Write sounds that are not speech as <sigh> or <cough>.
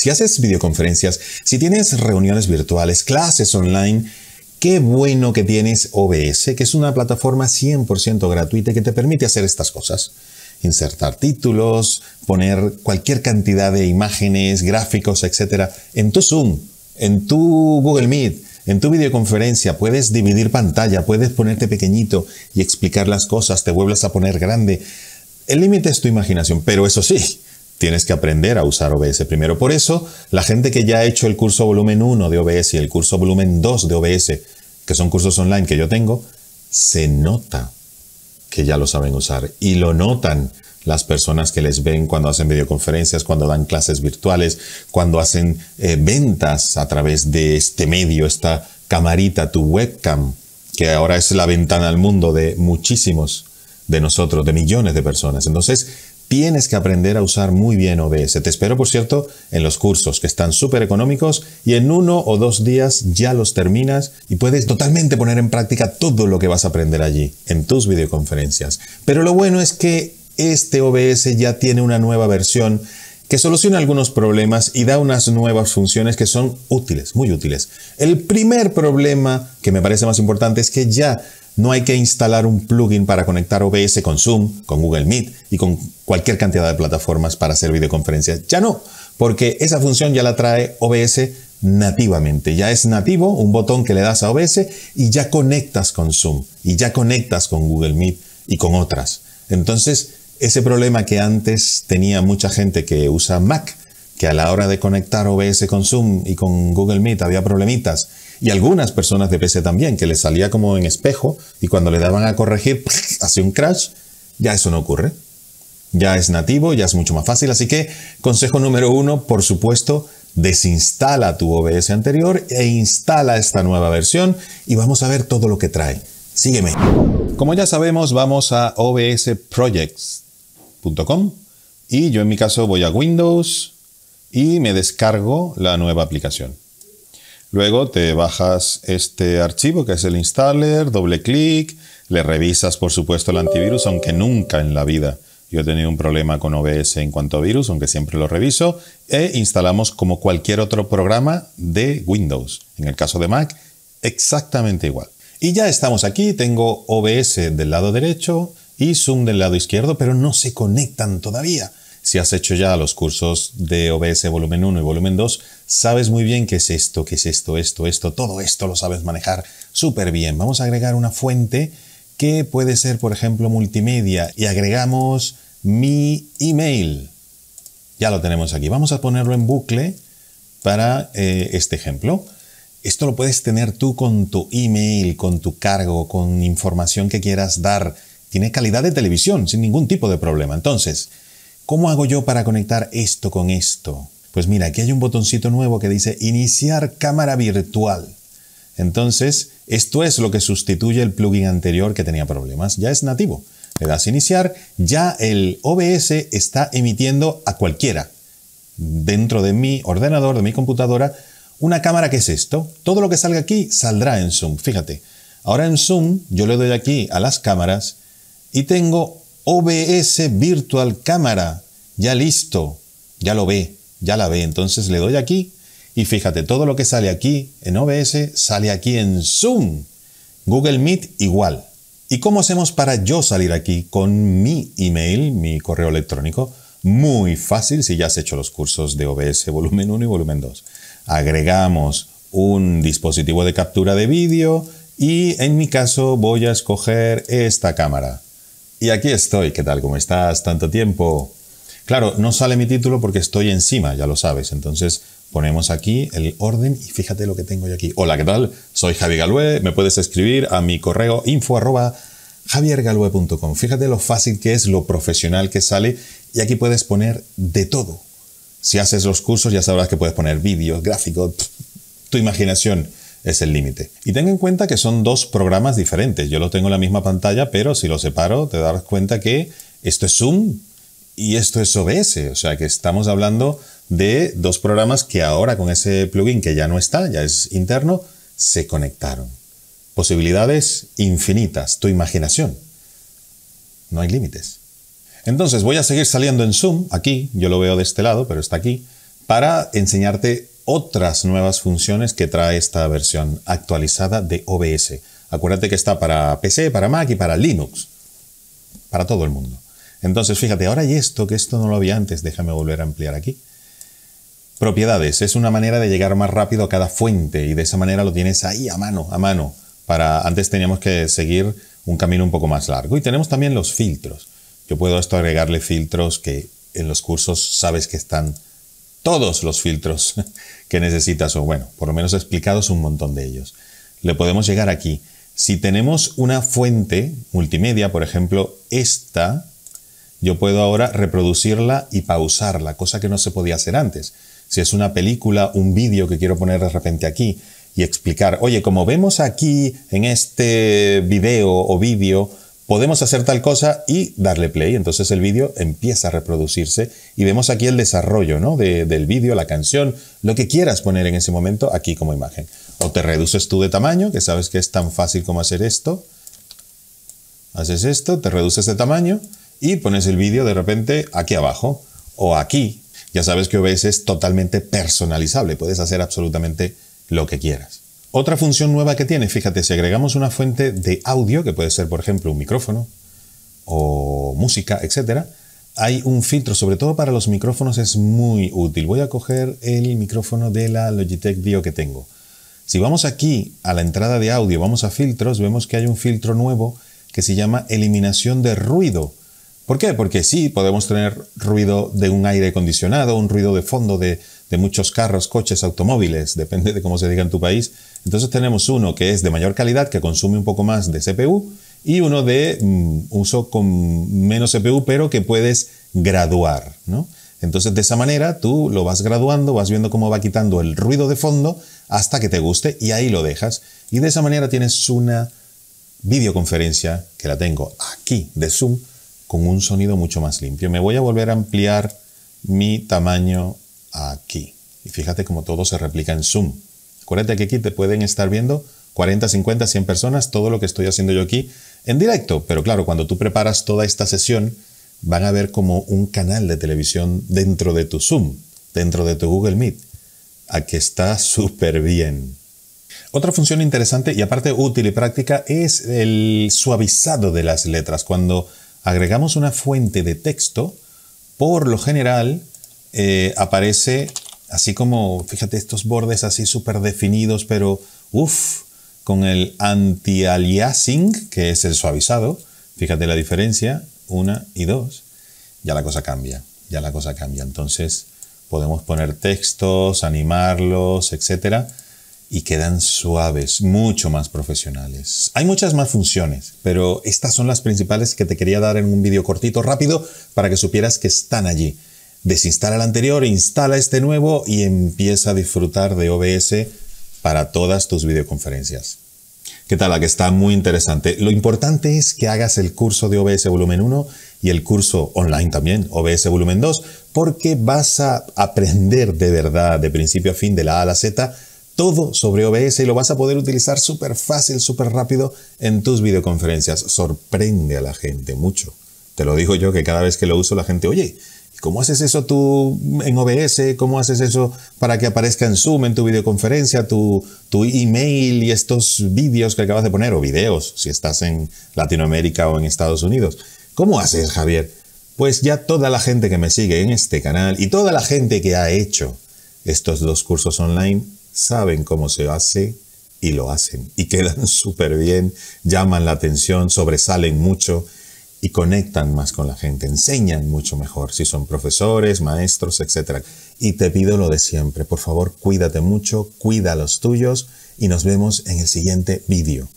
Si haces videoconferencias, si tienes reuniones virtuales, clases online, qué bueno que tienes OBS, que es una plataforma 100% gratuita que te permite hacer estas cosas. Insertar títulos, poner cualquier cantidad de imágenes, gráficos, etc. en tu Zoom, en tu Google Meet, en tu videoconferencia puedes dividir pantalla, puedes ponerte pequeñito y explicar las cosas, te vuelves a poner grande. El límite es tu imaginación, pero eso sí, tienes que aprender a usar OBS primero. Por eso, la gente que ya ha hecho el curso volumen 1 de OBS y el curso volumen 2 de OBS, que son cursos online que yo tengo, se nota que ya lo saben usar y lo notan las personas que les ven cuando hacen videoconferencias, cuando dan clases virtuales, cuando hacen eh, ventas a través de este medio, esta camarita, tu webcam, que ahora es la ventana al mundo de muchísimos de nosotros, de millones de personas. Entonces, tienes que aprender a usar muy bien OBS. Te espero, por cierto, en los cursos que están súper económicos y en uno o dos días ya los terminas y puedes totalmente poner en práctica todo lo que vas a aprender allí, en tus videoconferencias. Pero lo bueno es que este OBS ya tiene una nueva versión que soluciona algunos problemas y da unas nuevas funciones que son útiles, muy útiles. El primer problema que me parece más importante es que ya no hay que instalar un plugin para conectar OBS con Zoom, con Google Meet y con cualquier cantidad de plataformas para hacer videoconferencias. Ya no, porque esa función ya la trae OBS nativamente. Ya es nativo, un botón que le das a OBS y ya conectas con Zoom y ya conectas con Google Meet y con otras. Entonces, ese problema que antes tenía mucha gente que usa Mac, que a la hora de conectar OBS con Zoom y con Google Meet había problemitas, y algunas personas de PC también, que les salía como en espejo y cuando le daban a corregir, <laughs> hacía un crash, ya eso no ocurre. Ya es nativo, ya es mucho más fácil, así que consejo número uno, por supuesto, desinstala tu OBS anterior e instala esta nueva versión y vamos a ver todo lo que trae. Sígueme. Como ya sabemos, vamos a OBS Projects y yo en mi caso voy a Windows y me descargo la nueva aplicación. Luego te bajas este archivo que es el installer, doble clic, le revisas por supuesto el antivirus, aunque nunca en la vida yo he tenido un problema con OBS en cuanto a virus, aunque siempre lo reviso, e instalamos como cualquier otro programa de Windows. En el caso de Mac, exactamente igual. Y ya estamos aquí, tengo OBS del lado derecho, y Zoom del lado izquierdo, pero no se conectan todavía. Si has hecho ya los cursos de OBS volumen 1 y volumen 2, sabes muy bien qué es esto, qué es esto, esto, esto, todo esto lo sabes manejar súper bien. Vamos a agregar una fuente que puede ser, por ejemplo, multimedia y agregamos mi email. Ya lo tenemos aquí. Vamos a ponerlo en bucle para eh, este ejemplo. Esto lo puedes tener tú con tu email, con tu cargo, con información que quieras dar tiene calidad de televisión sin ningún tipo de problema. Entonces, ¿cómo hago yo para conectar esto con esto? Pues mira, aquí hay un botoncito nuevo que dice iniciar cámara virtual. Entonces, esto es lo que sustituye el plugin anterior que tenía problemas. Ya es nativo. Le das iniciar, ya el OBS está emitiendo a cualquiera dentro de mi ordenador, de mi computadora, una cámara que es esto. Todo lo que salga aquí saldrá en Zoom. Fíjate. Ahora en Zoom yo le doy aquí a las cámaras y tengo OBS Virtual Cámara ya listo, ya lo ve, ya la ve. Entonces le doy aquí y fíjate, todo lo que sale aquí en OBS sale aquí en Zoom. Google Meet igual. ¿Y cómo hacemos para yo salir aquí con mi email, mi correo electrónico? Muy fácil si ya has hecho los cursos de OBS volumen 1 y volumen 2. Agregamos un dispositivo de captura de vídeo y en mi caso voy a escoger esta cámara. Y aquí estoy, ¿qué tal? ¿Cómo estás? Tanto tiempo. Claro, no sale mi título porque estoy encima, ya lo sabes. Entonces ponemos aquí el orden y fíjate lo que tengo yo aquí. Hola, ¿qué tal? Soy Javi Galué. Me puedes escribir a mi correo info arroba. Fíjate lo fácil que es, lo profesional que sale y aquí puedes poner de todo. Si haces los cursos ya sabrás que puedes poner vídeos, gráficos, tu imaginación es el límite. Y ten en cuenta que son dos programas diferentes. Yo lo tengo en la misma pantalla, pero si lo separo te darás cuenta que esto es Zoom y esto es OBS. O sea que estamos hablando de dos programas que ahora con ese plugin que ya no está, ya es interno, se conectaron. Posibilidades infinitas, tu imaginación. No hay límites. Entonces voy a seguir saliendo en Zoom, aquí, yo lo veo de este lado, pero está aquí para enseñarte otras nuevas funciones que trae esta versión actualizada de OBS. Acuérdate que está para PC, para Mac y para Linux. Para todo el mundo. Entonces, fíjate, ahora hay esto, que esto no lo había antes, déjame volver a ampliar aquí. Propiedades, es una manera de llegar más rápido a cada fuente y de esa manera lo tienes ahí a mano, a mano. Para, antes teníamos que seguir un camino un poco más largo. Y tenemos también los filtros. Yo puedo esto agregarle filtros que en los cursos sabes que están todos los filtros <laughs> que necesitas, o bueno, por lo menos explicados un montón de ellos. Le podemos llegar aquí. Si tenemos una fuente multimedia, por ejemplo, esta, yo puedo ahora reproducirla y pausarla, cosa que no se podía hacer antes. Si es una película, un vídeo que quiero poner de repente aquí y explicar, oye, como vemos aquí en este video o vídeo, podemos hacer tal cosa y darle play. Entonces el vídeo empieza a reproducirse y vemos aquí el desarrollo ¿no? del vídeo, la canción, lo que quieras poner en ese momento aquí como imagen. O te reduces tú de tamaño, que sabes que es tan fácil como hacer esto. Haces esto, te reduces de tamaño y pones el vídeo de repente aquí abajo o aquí. Ya sabes que OBS es totalmente personalizable, puedes hacer absolutamente lo que quieras. Otra función nueva que tiene, fíjate, si agregamos una fuente de audio, que puede ser por ejemplo un micrófono o música, etc., hay un filtro, sobre todo para los micrófonos es muy útil. Voy a coger el micrófono de la Logitech Dio que tengo. Si vamos aquí a la entrada de audio, vamos a filtros, vemos que hay un filtro nuevo que se llama eliminación de ruido. ¿Por qué? Porque sí, podemos tener ruido de un aire acondicionado, un ruido de fondo de, de muchos carros, coches, automóviles, depende de cómo se diga en tu país. Entonces tenemos uno que es de mayor calidad, que consume un poco más de CPU, y uno de mm, uso con menos CPU, pero que puedes graduar. ¿no? Entonces de esa manera tú lo vas graduando, vas viendo cómo va quitando el ruido de fondo hasta que te guste y ahí lo dejas. Y de esa manera tienes una videoconferencia, que la tengo aquí de Zoom, con un sonido mucho más limpio. Me voy a volver a ampliar mi tamaño aquí. Y fíjate cómo todo se replica en Zoom. Acuérdate que aquí te pueden estar viendo 40, 50, 100 personas, todo lo que estoy haciendo yo aquí en directo. Pero claro, cuando tú preparas toda esta sesión, van a ver como un canal de televisión dentro de tu Zoom, dentro de tu Google Meet. Aquí está súper bien. Otra función interesante y aparte útil y práctica es el suavizado de las letras. Cuando agregamos una fuente de texto, por lo general eh, aparece así como, fíjate, estos bordes así súper definidos, pero uff, con el anti-aliasing, que es el suavizado, fíjate la diferencia, una y dos, ya la cosa cambia, ya la cosa cambia. Entonces podemos poner textos, animarlos, etcétera, y quedan suaves, mucho más profesionales. Hay muchas más funciones, pero estas son las principales que te quería dar en un vídeo cortito, rápido, para que supieras que están allí desinstala el anterior, instala este nuevo y empieza a disfrutar de OBS para todas tus videoconferencias. ¿Qué tal? La que está muy interesante. Lo importante es que hagas el curso de OBS volumen 1 y el curso online también, OBS volumen 2, porque vas a aprender de verdad, de principio a fin, de la A a la Z, todo sobre OBS y lo vas a poder utilizar súper fácil, súper rápido en tus videoconferencias. Sorprende a la gente mucho. Te lo digo yo que cada vez que lo uso la gente, oye, ¿Cómo haces eso tú en OBS? ¿Cómo haces eso para que aparezca en Zoom, en tu videoconferencia, tu, tu email y estos vídeos que acabas de poner, o videos, si estás en Latinoamérica o en Estados Unidos? ¿Cómo haces, Javier? Pues ya toda la gente que me sigue en este canal y toda la gente que ha hecho estos dos cursos online saben cómo se hace y lo hacen. Y quedan <laughs> súper bien, llaman la atención, sobresalen mucho y conectan más con la gente, enseñan mucho mejor si son profesores, maestros, etc. Y te pido lo de siempre, por favor cuídate mucho, cuida a los tuyos y nos vemos en el siguiente vídeo.